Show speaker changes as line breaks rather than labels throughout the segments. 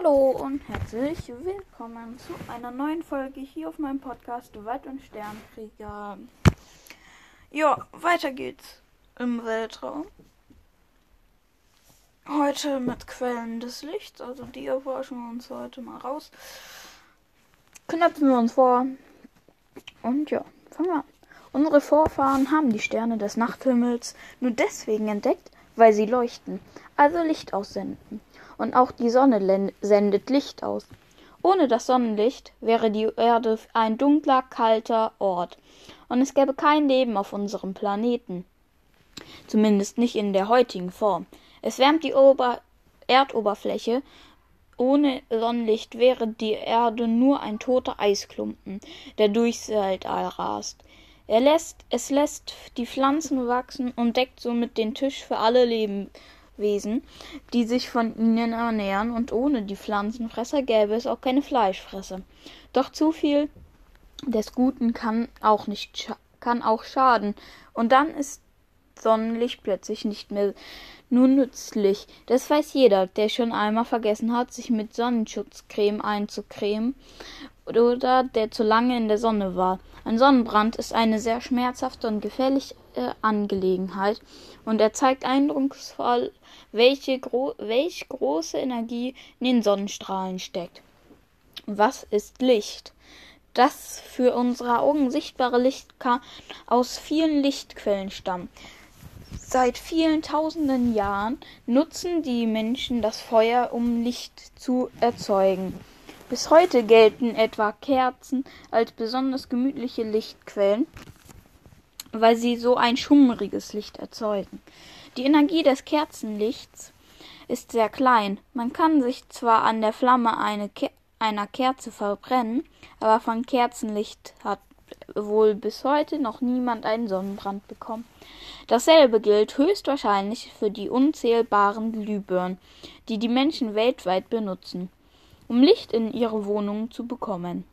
Hallo und herzlich willkommen zu einer neuen Folge hier auf meinem Podcast Wald- und Sternkrieger. Ja, weiter geht's im Weltraum. Heute mit Quellen des Lichts, also die erforschen wir uns heute mal raus. Knöpfen wir uns vor. Und ja, fangen wir an. Unsere Vorfahren haben die Sterne des Nachthimmels nur deswegen entdeckt, weil sie leuchten, also Licht aussenden. Und auch die Sonne sendet Licht aus. Ohne das Sonnenlicht wäre die Erde ein dunkler, kalter Ort. Und es gäbe kein Leben auf unserem Planeten. Zumindest nicht in der heutigen Form. Es wärmt die Ober Erdoberfläche. Ohne Sonnenlicht wäre die Erde nur ein toter Eisklumpen, der durchs Weltall rast. Er lässt, es lässt die Pflanzen wachsen und deckt somit den Tisch für alle Lebewesen, die sich von ihnen ernähren, und ohne die Pflanzenfresser gäbe es auch keine Fleischfresser. Doch zu viel des Guten kann auch nicht kann auch schaden, und dann ist Sonnenlicht plötzlich nicht mehr nur nützlich. Das weiß jeder, der schon einmal vergessen hat, sich mit Sonnenschutzcreme einzucremen oder der zu lange in der Sonne war. Ein Sonnenbrand ist eine sehr schmerzhafte und gefährliche Angelegenheit und er zeigt eindrucksvoll, welche gro welch große Energie in den Sonnenstrahlen steckt. Was ist Licht? Das für unsere Augen sichtbare Licht kann aus vielen Lichtquellen stammen. Seit vielen tausenden Jahren nutzen die Menschen das Feuer, um Licht zu erzeugen. Bis heute gelten etwa Kerzen als besonders gemütliche Lichtquellen, weil sie so ein schummriges Licht erzeugen. Die Energie des Kerzenlichts ist sehr klein. Man kann sich zwar an der Flamme eine Ke einer Kerze verbrennen, aber von Kerzenlicht hat wohl bis heute noch niemand einen Sonnenbrand bekommen. Dasselbe gilt höchstwahrscheinlich für die unzählbaren Glühbirnen, die die Menschen weltweit benutzen um Licht in ihre Wohnungen zu bekommen.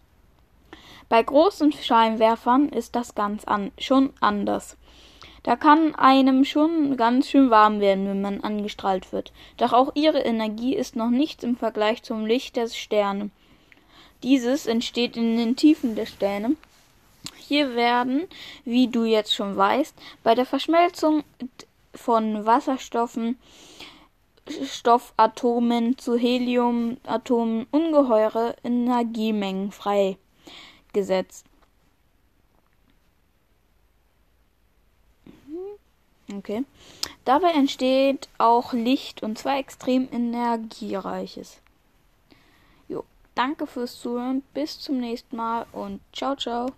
Bei großen Scheinwerfern ist das ganz an, schon anders. Da kann einem schon ganz schön warm werden, wenn man angestrahlt wird. Doch auch ihre Energie ist noch nichts im Vergleich zum Licht der Sterne. Dieses entsteht in den Tiefen der Sterne. Hier werden, wie du jetzt schon weißt, bei der Verschmelzung von Wasserstoffen Stoffatome zu Heliumatomen ungeheure Energiemengen freigesetzt. Mhm. Okay. Dabei entsteht auch Licht und zwar extrem energiereiches. Jo, danke fürs Zuhören, bis zum nächsten Mal und ciao ciao.